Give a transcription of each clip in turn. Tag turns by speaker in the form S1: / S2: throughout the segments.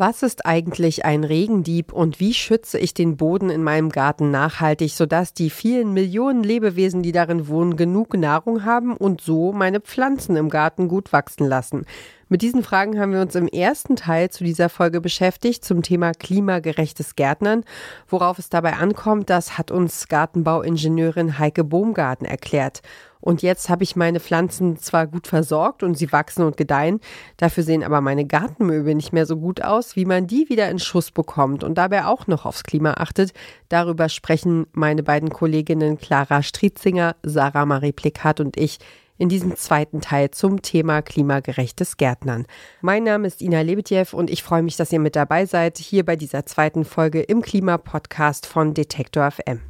S1: Was ist eigentlich ein Regendieb und wie schütze ich den Boden in meinem Garten nachhaltig, sodass die vielen Millionen Lebewesen, die darin wohnen, genug Nahrung haben und so meine Pflanzen im Garten gut wachsen lassen? Mit diesen Fragen haben wir uns im ersten Teil zu dieser Folge beschäftigt zum Thema klimagerechtes Gärtnern. Worauf es dabei ankommt, das hat uns Gartenbauingenieurin Heike Bohmgarten erklärt. Und jetzt habe ich meine Pflanzen zwar gut versorgt und sie wachsen und gedeihen, dafür sehen aber meine Gartenmöbel nicht mehr so gut aus, wie man die wieder in Schuss bekommt und dabei auch noch aufs Klima achtet. Darüber sprechen meine beiden Kolleginnen Clara Strietzinger, Sarah Marie Plikat und ich in diesem zweiten Teil zum Thema klimagerechtes Gärtnern. Mein Name ist Ina Lebetjew und ich freue mich, dass ihr mit dabei seid, hier bei dieser zweiten Folge im Klimapodcast von Detektor FM.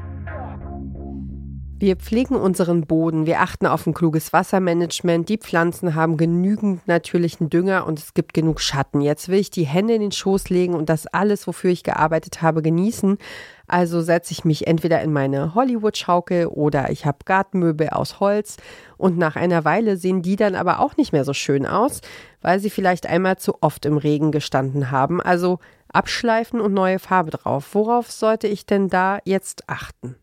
S1: Wir pflegen unseren Boden, wir achten auf ein kluges Wassermanagement, die Pflanzen haben genügend natürlichen Dünger und es gibt genug Schatten. Jetzt will ich die Hände in den Schoß legen und das alles, wofür ich gearbeitet habe, genießen. Also setze ich mich entweder in meine Hollywood-Schaukel oder ich habe Gartenmöbel aus Holz und nach einer Weile sehen die dann aber auch nicht mehr so schön aus, weil sie vielleicht einmal zu oft im Regen gestanden haben. Also abschleifen und neue Farbe drauf. Worauf sollte ich denn da jetzt achten?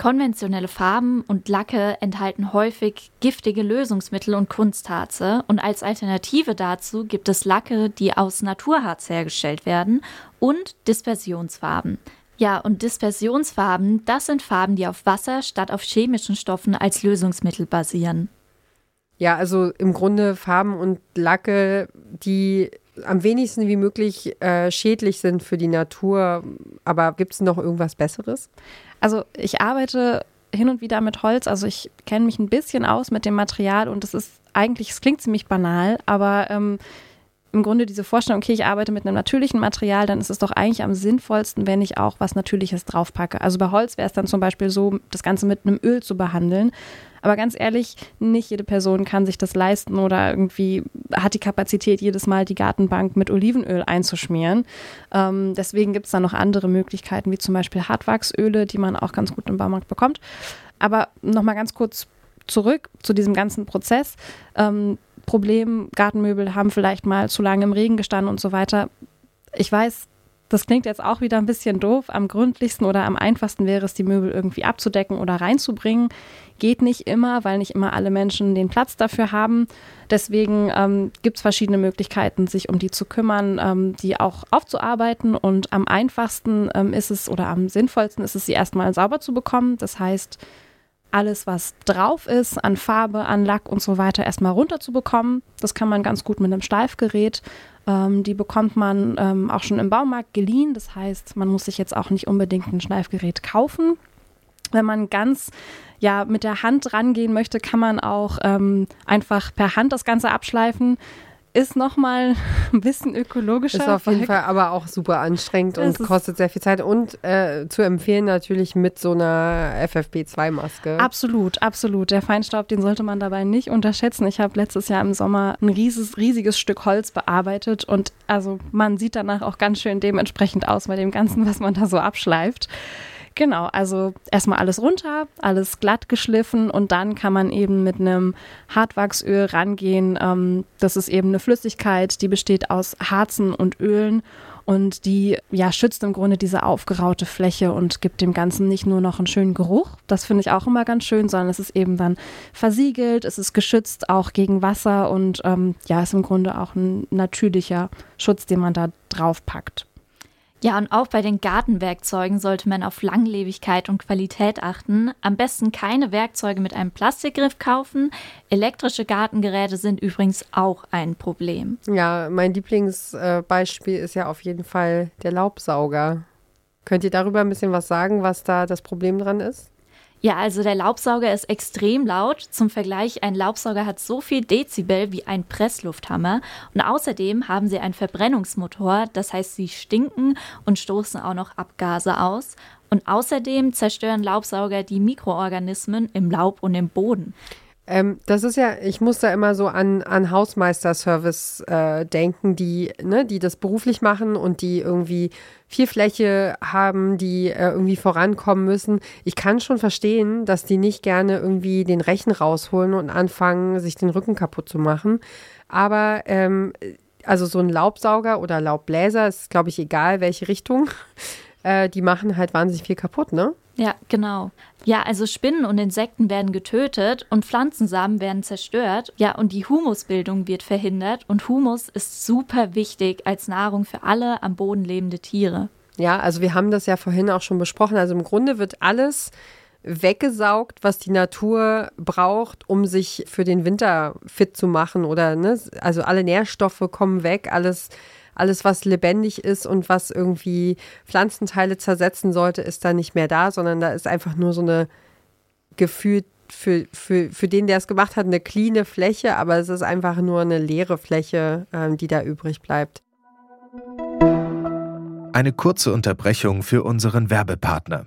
S2: Konventionelle Farben und Lacke enthalten häufig giftige Lösungsmittel und Kunstharze und als Alternative dazu gibt es Lacke, die aus Naturharz hergestellt werden und Dispersionsfarben. Ja, und Dispersionsfarben, das sind Farben, die auf Wasser statt auf chemischen Stoffen als Lösungsmittel basieren.
S1: Ja, also im Grunde Farben und Lacke, die am wenigsten wie möglich äh, schädlich sind für die Natur. Aber gibt es noch irgendwas Besseres?
S3: Also ich arbeite hin und wieder mit Holz, also ich kenne mich ein bisschen aus mit dem Material und es ist eigentlich, es klingt ziemlich banal, aber ähm, im Grunde diese Vorstellung, okay, ich arbeite mit einem natürlichen Material, dann ist es doch eigentlich am sinnvollsten, wenn ich auch was Natürliches draufpacke. Also bei Holz wäre es dann zum Beispiel so, das Ganze mit einem Öl zu behandeln. Aber ganz ehrlich, nicht jede Person kann sich das leisten oder irgendwie hat die Kapazität, jedes Mal die Gartenbank mit Olivenöl einzuschmieren. Ähm, deswegen gibt es da noch andere Möglichkeiten, wie zum Beispiel Hartwachsöle, die man auch ganz gut im Baumarkt bekommt. Aber nochmal ganz kurz zurück zu diesem ganzen Prozess. Ähm, Problem, Gartenmöbel haben vielleicht mal zu lange im Regen gestanden und so weiter. Ich weiß, das klingt jetzt auch wieder ein bisschen doof. Am gründlichsten oder am einfachsten wäre es, die Möbel irgendwie abzudecken oder reinzubringen. Geht nicht immer, weil nicht immer alle Menschen den Platz dafür haben. Deswegen ähm, gibt es verschiedene Möglichkeiten, sich um die zu kümmern, ähm, die auch aufzuarbeiten. Und am einfachsten ähm, ist es oder am sinnvollsten ist es, sie erstmal sauber zu bekommen. Das heißt, alles, was drauf ist, an Farbe, an Lack und so weiter, erstmal runterzubekommen. Das kann man ganz gut mit einem Steifgerät. Ähm, die bekommt man ähm, auch schon im Baumarkt geliehen. Das heißt, man muss sich jetzt auch nicht unbedingt ein Schleifgerät kaufen. Wenn man ganz ja mit der Hand rangehen möchte, kann man auch ähm, einfach per Hand das Ganze abschleifen ist nochmal ein bisschen ökologischer.
S1: Ist auf jeden Fall aber auch super anstrengend und kostet sehr viel Zeit. Und äh, zu empfehlen natürlich mit so einer FFP2-Maske.
S3: Absolut, absolut. Der Feinstaub, den sollte man dabei nicht unterschätzen. Ich habe letztes Jahr im Sommer ein riesiges, riesiges Stück Holz bearbeitet und also man sieht danach auch ganz schön dementsprechend aus bei dem Ganzen, was man da so abschleift. Genau, also erstmal alles runter, alles glatt geschliffen und dann kann man eben mit einem Hartwachsöl rangehen. Ähm, das ist eben eine Flüssigkeit, die besteht aus Harzen und Ölen und die ja schützt im Grunde diese aufgeraute Fläche und gibt dem Ganzen nicht nur noch einen schönen Geruch, das finde ich auch immer ganz schön, sondern es ist eben dann versiegelt, es ist geschützt auch gegen Wasser und ähm, ja, ist im Grunde auch ein natürlicher Schutz, den man da drauf packt.
S2: Ja, und auch bei den Gartenwerkzeugen sollte man auf Langlebigkeit und Qualität achten. Am besten keine Werkzeuge mit einem Plastikgriff kaufen. Elektrische Gartengeräte sind übrigens auch ein Problem.
S1: Ja, mein Lieblingsbeispiel ist ja auf jeden Fall der Laubsauger. Könnt ihr darüber ein bisschen was sagen, was da das Problem dran ist?
S2: Ja, also der Laubsauger ist extrem laut. Zum Vergleich, ein Laubsauger hat so viel Dezibel wie ein Presslufthammer. Und außerdem haben sie einen Verbrennungsmotor, das heißt, sie stinken und stoßen auch noch Abgase aus. Und außerdem zerstören Laubsauger die Mikroorganismen im Laub und im Boden.
S1: Ähm, das ist ja, ich muss da immer so an, an Hausmeisterservice äh, denken, die, ne, die das beruflich machen und die irgendwie viel Fläche haben, die äh, irgendwie vorankommen müssen. Ich kann schon verstehen, dass die nicht gerne irgendwie den Rechen rausholen und anfangen, sich den Rücken kaputt zu machen. Aber ähm, also so ein Laubsauger oder Laubbläser ist, glaube ich, egal, welche Richtung. Äh, die machen halt wahnsinnig viel kaputt, ne?
S2: Ja, genau. Ja, also Spinnen und Insekten werden getötet und Pflanzensamen werden zerstört. Ja, und die Humusbildung wird verhindert und Humus ist super wichtig als Nahrung für alle am Boden lebende Tiere.
S1: Ja, also wir haben das ja vorhin auch schon besprochen. Also im Grunde wird alles weggesaugt, was die Natur braucht, um sich für den Winter fit zu machen oder ne, also alle Nährstoffe kommen weg, alles alles, was lebendig ist und was irgendwie Pflanzenteile zersetzen sollte, ist da nicht mehr da, sondern da ist einfach nur so eine gefühlt für, für, für den, der es gemacht hat, eine cleane Fläche, aber es ist einfach nur eine leere Fläche, ähm, die da übrig bleibt.
S4: Eine kurze Unterbrechung für unseren Werbepartner.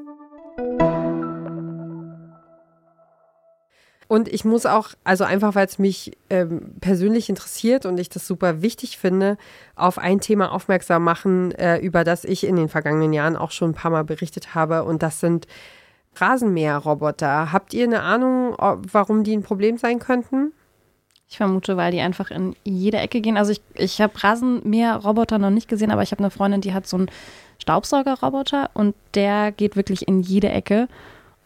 S1: Und ich muss auch, also einfach weil es mich ähm, persönlich interessiert und ich das super wichtig finde, auf ein Thema aufmerksam machen, äh, über das ich in den vergangenen Jahren auch schon ein paar Mal berichtet habe. Und das sind Rasenmäherroboter. Habt ihr eine Ahnung, warum die ein Problem sein könnten?
S3: Ich vermute, weil die einfach in jede Ecke gehen. Also ich, ich habe Rasenmäherroboter noch nicht gesehen, aber ich habe eine Freundin, die hat so einen Staubsaugerroboter und der geht wirklich in jede Ecke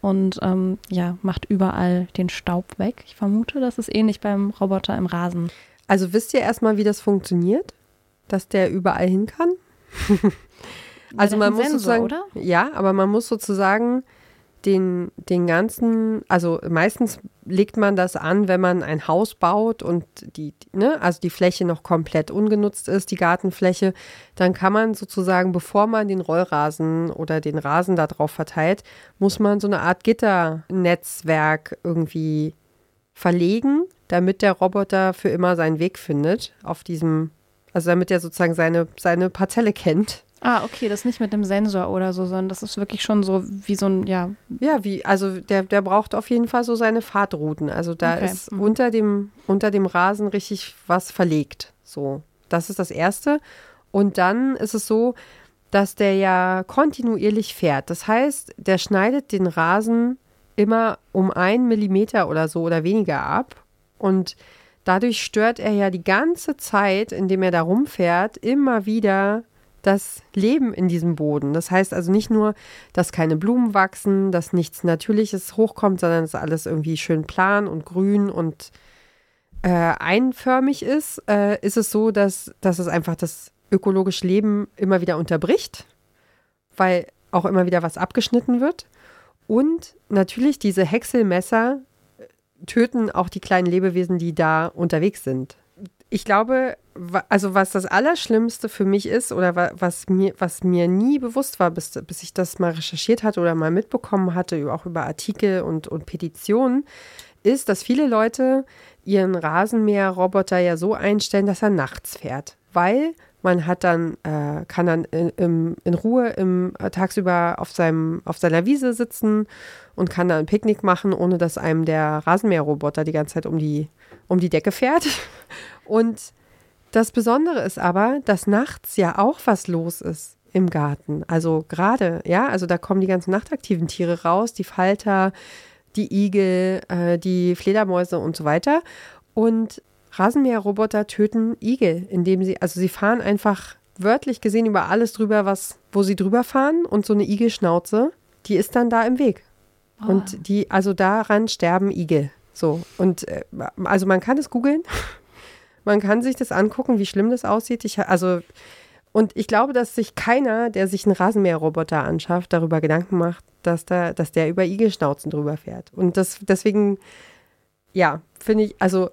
S3: und ähm, ja, macht überall den Staub weg. Ich vermute, das ist ähnlich beim Roboter im Rasen.
S1: Also wisst ihr erstmal, wie das funktioniert? Dass der überall hin kann? also man muss Sensor, sozusagen, oder? ja, aber man muss sozusagen den, den ganzen, also meistens legt man das an, wenn man ein Haus baut und die, ne, also die Fläche noch komplett ungenutzt ist, die Gartenfläche, dann kann man sozusagen, bevor man den Rollrasen oder den Rasen da drauf verteilt, muss man so eine Art Gitternetzwerk irgendwie verlegen, damit der Roboter für immer seinen Weg findet auf diesem, also damit er sozusagen seine, seine Parzelle kennt.
S3: Ah, okay, das ist nicht mit dem Sensor oder so, sondern das ist wirklich schon so wie so ein, ja.
S1: Ja, wie, also der, der braucht auf jeden Fall so seine Fahrtrouten. Also da okay. ist mhm. unter, dem, unter dem Rasen richtig was verlegt. So, das ist das Erste. Und dann ist es so, dass der ja kontinuierlich fährt. Das heißt, der schneidet den Rasen immer um einen Millimeter oder so oder weniger ab. Und dadurch stört er ja die ganze Zeit, indem er da rumfährt, immer wieder das Leben in diesem Boden. Das heißt also nicht nur, dass keine Blumen wachsen, dass nichts Natürliches hochkommt, sondern dass alles irgendwie schön plan und grün und äh, einförmig ist, äh, ist es so, dass, dass es einfach das ökologische Leben immer wieder unterbricht, weil auch immer wieder was abgeschnitten wird. Und natürlich diese Häckselmesser töten auch die kleinen Lebewesen, die da unterwegs sind ich glaube, also was das Allerschlimmste für mich ist oder was mir, was mir nie bewusst war, bis, bis ich das mal recherchiert hatte oder mal mitbekommen hatte, auch über Artikel und, und Petitionen, ist, dass viele Leute ihren Rasenmäherroboter ja so einstellen, dass er nachts fährt. Weil man hat dann, äh, kann dann in, in Ruhe im, äh, tagsüber auf, seinem, auf seiner Wiese sitzen und kann dann ein Picknick machen, ohne dass einem der Rasenmäherroboter die ganze Zeit um die, um die Decke fährt. Und das Besondere ist aber, dass nachts ja auch was los ist im Garten. Also gerade, ja, also da kommen die ganzen nachtaktiven Tiere raus, die Falter, die Igel, äh, die Fledermäuse und so weiter. Und Rasenmäherroboter töten Igel, indem sie, also sie fahren einfach wörtlich gesehen über alles drüber, was, wo sie drüber fahren und so eine Igelschnauze, die ist dann da im Weg. Oh. Und die, also daran sterben Igel. So. Und äh, also man kann es googeln. Man kann sich das angucken, wie schlimm das aussieht. Ich, also, und ich glaube, dass sich keiner, der sich einen Rasenmäherroboter anschafft, darüber Gedanken macht, dass, da, dass der über Igelschnauzen drüber fährt. Und das, deswegen, ja, finde ich, also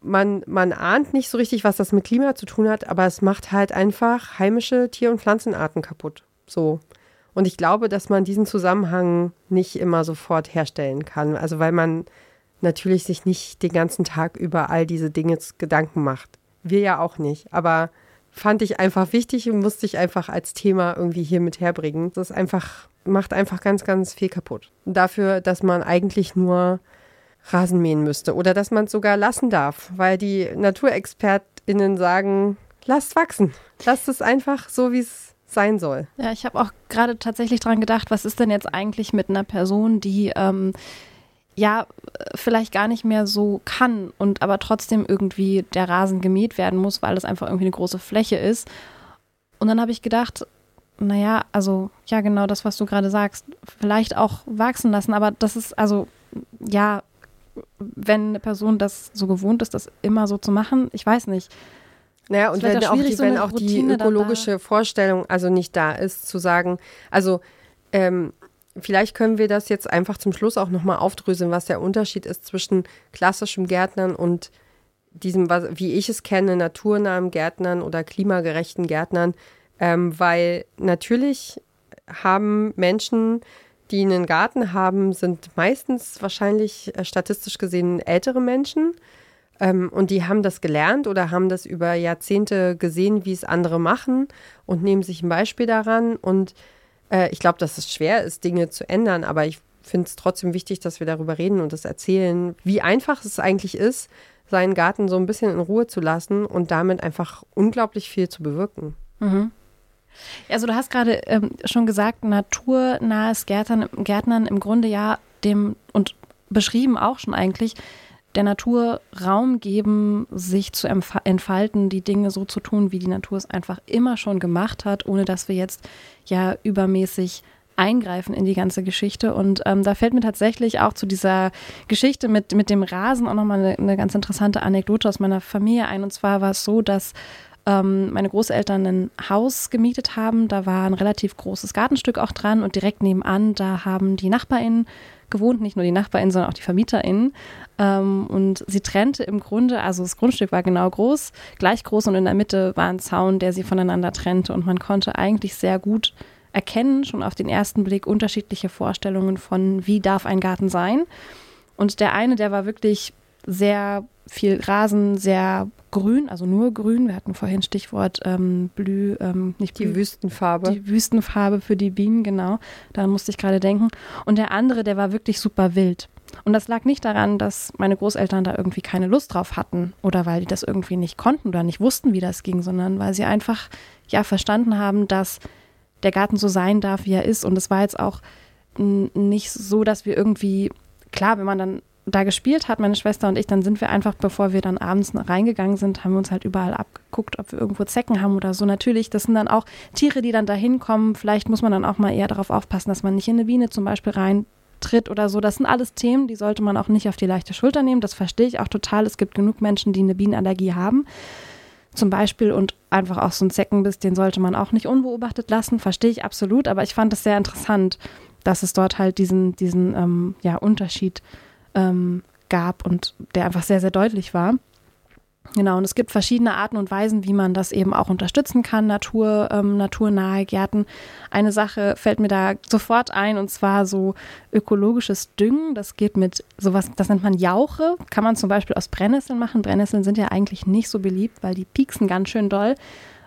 S1: man, man ahnt nicht so richtig, was das mit Klima zu tun hat, aber es macht halt einfach heimische Tier- und Pflanzenarten kaputt. So. Und ich glaube, dass man diesen Zusammenhang nicht immer sofort herstellen kann. Also weil man natürlich sich nicht den ganzen Tag über all diese Dinge Gedanken macht. Wir ja auch nicht. Aber fand ich einfach wichtig und musste ich einfach als Thema irgendwie hier mit herbringen. Das ist einfach, macht einfach ganz, ganz viel kaputt. Dafür, dass man eigentlich nur Rasen mähen müsste oder dass man es sogar lassen darf, weil die NaturexpertInnen sagen, lasst wachsen. Lasst es einfach so, wie es sein soll.
S3: Ja, ich habe auch gerade tatsächlich dran gedacht, was ist denn jetzt eigentlich mit einer Person, die ähm, ja vielleicht gar nicht mehr so kann und aber trotzdem irgendwie der Rasen gemäht werden muss, weil es einfach irgendwie eine große Fläche ist. Und dann habe ich gedacht, naja, also ja, genau das, was du gerade sagst, vielleicht auch wachsen lassen, aber das ist also ja, wenn eine Person das so gewohnt ist, das immer so zu machen, ich weiß nicht.
S1: Naja, und wenn auch, die, so wenn auch die ökologische Vorstellung also nicht da ist, zu sagen, also ähm, vielleicht können wir das jetzt einfach zum Schluss auch nochmal aufdröseln, was der Unterschied ist zwischen klassischem Gärtnern und diesem, wie ich es kenne, naturnahen Gärtnern oder klimagerechten Gärtnern, ähm, weil natürlich haben Menschen die einen Garten haben, sind meistens wahrscheinlich äh, statistisch gesehen ältere Menschen. Ähm, und die haben das gelernt oder haben das über Jahrzehnte gesehen, wie es andere machen und nehmen sich ein Beispiel daran. Und äh, ich glaube, dass es schwer ist, Dinge zu ändern, aber ich finde es trotzdem wichtig, dass wir darüber reden und das erzählen, wie einfach es eigentlich ist, seinen Garten so ein bisschen in Ruhe zu lassen und damit einfach unglaublich viel zu bewirken.
S3: Mhm. Also du hast gerade ähm, schon gesagt, naturnahes Gärtnern, Gärtnern im Grunde ja dem und beschrieben auch schon eigentlich, der Natur Raum geben, sich zu entfalten, die Dinge so zu tun, wie die Natur es einfach immer schon gemacht hat, ohne dass wir jetzt ja übermäßig eingreifen in die ganze Geschichte. Und ähm, da fällt mir tatsächlich auch zu dieser Geschichte mit, mit dem Rasen auch nochmal eine, eine ganz interessante Anekdote aus meiner Familie ein. Und zwar war es so, dass ähm, meine Großeltern ein Haus gemietet haben. Da war ein relativ großes Gartenstück auch dran und direkt nebenan, da haben die NachbarInnen gewohnt, nicht nur die NachbarInnen, sondern auch die VermieterInnen. Ähm, und sie trennte im Grunde, also das Grundstück war genau groß, gleich groß und in der Mitte war ein Zaun, der sie voneinander trennte. Und man konnte eigentlich sehr gut erkennen, schon auf den ersten Blick, unterschiedliche Vorstellungen von, wie darf ein Garten sein. Und der eine, der war wirklich sehr viel Rasen, sehr grün, also nur grün. Wir hatten vorhin Stichwort ähm, Blü, ähm, nicht
S1: Blü, Die Wüstenfarbe.
S3: Die Wüstenfarbe für die Bienen, genau. Daran musste ich gerade denken. Und der andere, der war wirklich super wild. Und das lag nicht daran, dass meine Großeltern da irgendwie keine Lust drauf hatten oder weil die das irgendwie nicht konnten oder nicht wussten, wie das ging, sondern weil sie einfach ja verstanden haben, dass der Garten so sein darf, wie er ist. Und es war jetzt auch nicht so, dass wir irgendwie, klar, wenn man dann da gespielt hat, meine Schwester und ich, dann sind wir einfach, bevor wir dann abends reingegangen sind, haben wir uns halt überall abgeguckt, ob wir irgendwo Zecken haben oder so. Natürlich, das sind dann auch Tiere, die dann da hinkommen. Vielleicht muss man dann auch mal eher darauf aufpassen, dass man nicht in eine Biene zum Beispiel reintritt oder so. Das sind alles Themen, die sollte man auch nicht auf die leichte Schulter nehmen. Das verstehe ich auch total. Es gibt genug Menschen, die eine Bienenallergie haben. Zum Beispiel und einfach auch so ein Zeckenbiss, den sollte man auch nicht unbeobachtet lassen. Verstehe ich absolut. Aber ich fand es sehr interessant, dass es dort halt diesen, diesen ähm, ja, Unterschied gibt ähm, gab und der einfach sehr, sehr deutlich war. Genau, und es gibt verschiedene Arten und Weisen, wie man das eben auch unterstützen kann, Natur, ähm, naturnahe Gärten. Eine Sache fällt mir da sofort ein, und zwar so ökologisches Düngen. Das geht mit sowas, das nennt man Jauche. Kann man zum Beispiel aus Brennnesseln machen. Brennnesseln sind ja eigentlich nicht so beliebt, weil die pieksen ganz schön doll.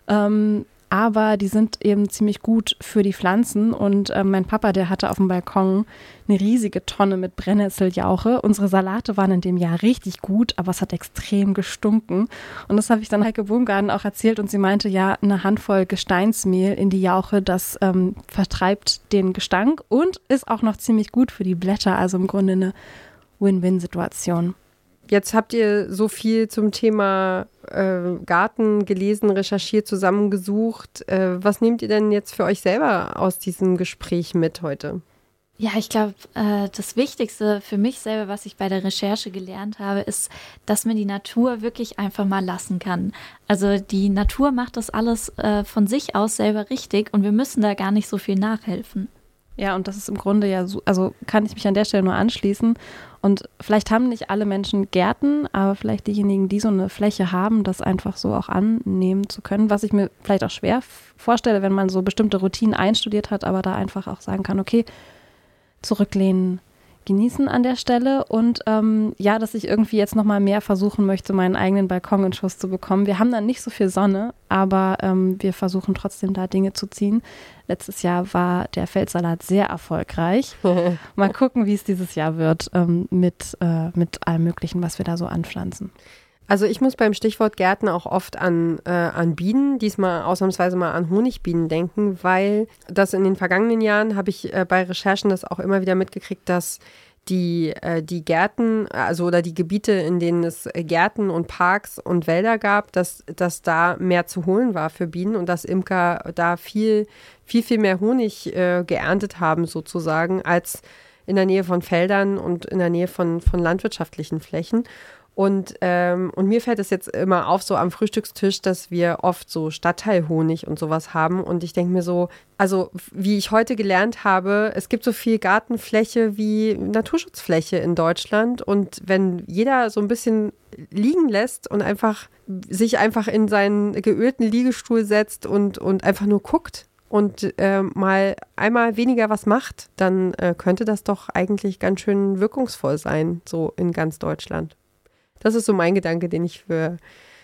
S3: Ähm, aber die sind eben ziemlich gut für die Pflanzen. Und äh, mein Papa, der hatte auf dem Balkon eine riesige Tonne mit Brennnesseljauche. Unsere Salate waren in dem Jahr richtig gut, aber es hat extrem gestunken. Und das habe ich dann Heike Bumgarten auch erzählt und sie meinte, ja, eine Handvoll Gesteinsmehl in die Jauche, das ähm, vertreibt den Gestank und ist auch noch ziemlich gut für die Blätter. Also im Grunde eine Win-Win-Situation.
S1: Jetzt habt ihr so viel zum Thema äh, Garten gelesen, recherchiert, zusammengesucht. Äh, was nehmt ihr denn jetzt für euch selber aus diesem Gespräch mit heute?
S2: Ja, ich glaube, äh, das Wichtigste für mich selber, was ich bei der Recherche gelernt habe, ist, dass man die Natur wirklich einfach mal lassen kann. Also die Natur macht das alles äh, von sich aus selber richtig und wir müssen da gar nicht so viel nachhelfen.
S3: Ja, und das ist im Grunde ja so, also kann ich mich an der Stelle nur anschließen. Und vielleicht haben nicht alle Menschen Gärten, aber vielleicht diejenigen, die so eine Fläche haben, das einfach so auch annehmen zu können, was ich mir vielleicht auch schwer vorstelle, wenn man so bestimmte Routinen einstudiert hat, aber da einfach auch sagen kann, okay, zurücklehnen, genießen an der Stelle und ähm, ja, dass ich irgendwie jetzt nochmal mehr versuchen möchte, meinen eigenen Balkon in Schuss zu bekommen. Wir haben dann nicht so viel Sonne, aber ähm, wir versuchen trotzdem da Dinge zu ziehen. Letztes Jahr war der Feldsalat sehr erfolgreich. Mal gucken, wie es dieses Jahr wird ähm, mit, äh, mit allem Möglichen, was wir da so anpflanzen.
S1: Also ich muss beim Stichwort Gärten auch oft an, äh, an Bienen, diesmal ausnahmsweise mal an Honigbienen denken, weil das in den vergangenen Jahren habe ich äh, bei Recherchen das auch immer wieder mitgekriegt, dass die, äh, die Gärten, also oder die Gebiete, in denen es Gärten und Parks und Wälder gab, dass, dass da mehr zu holen war für Bienen und dass Imker da viel, viel, viel mehr Honig äh, geerntet haben sozusagen als in der Nähe von Feldern und in der Nähe von, von landwirtschaftlichen Flächen. Und, ähm, und mir fällt es jetzt immer auf, so am Frühstückstisch, dass wir oft so Stadtteilhonig und sowas haben. Und ich denke mir so, also wie ich heute gelernt habe, es gibt so viel Gartenfläche wie Naturschutzfläche in Deutschland. Und wenn jeder so ein bisschen liegen lässt und einfach sich einfach in seinen geölten Liegestuhl setzt und, und einfach nur guckt, und äh, mal einmal weniger was macht, dann äh, könnte das doch eigentlich ganz schön wirkungsvoll sein, so in ganz Deutschland. Das ist so mein Gedanke, den ich für,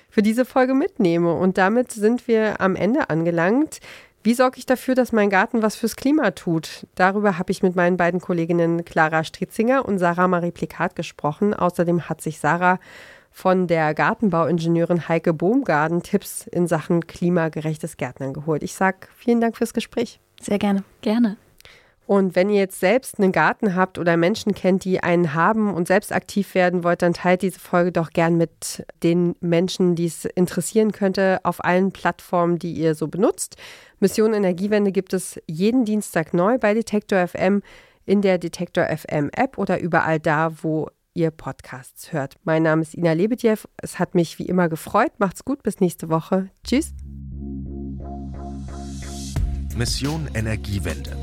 S1: für diese Folge mitnehme. Und damit sind wir am Ende angelangt. Wie sorge ich dafür, dass mein Garten was fürs Klima tut? Darüber habe ich mit meinen beiden Kolleginnen Clara Stritzinger und Sarah Marie Plikat gesprochen. Außerdem hat sich Sarah von der Gartenbauingenieurin Heike Bohmgarten Tipps in Sachen klimagerechtes Gärtnern geholt. Ich sage vielen Dank fürs Gespräch.
S3: Sehr gerne.
S2: Gerne.
S1: Und wenn ihr jetzt selbst einen Garten habt oder Menschen kennt, die einen haben und selbst aktiv werden wollt, dann teilt diese Folge doch gern mit den Menschen, die es interessieren könnte, auf allen Plattformen, die ihr so benutzt. Mission Energiewende gibt es jeden Dienstag neu bei Detektor FM, in der Detektor FM App oder überall da, wo ihr Podcasts hört. Mein Name ist Ina Lebedjew. Es hat mich wie immer gefreut. Macht's gut, bis nächste Woche. Tschüss.
S4: Mission Energiewende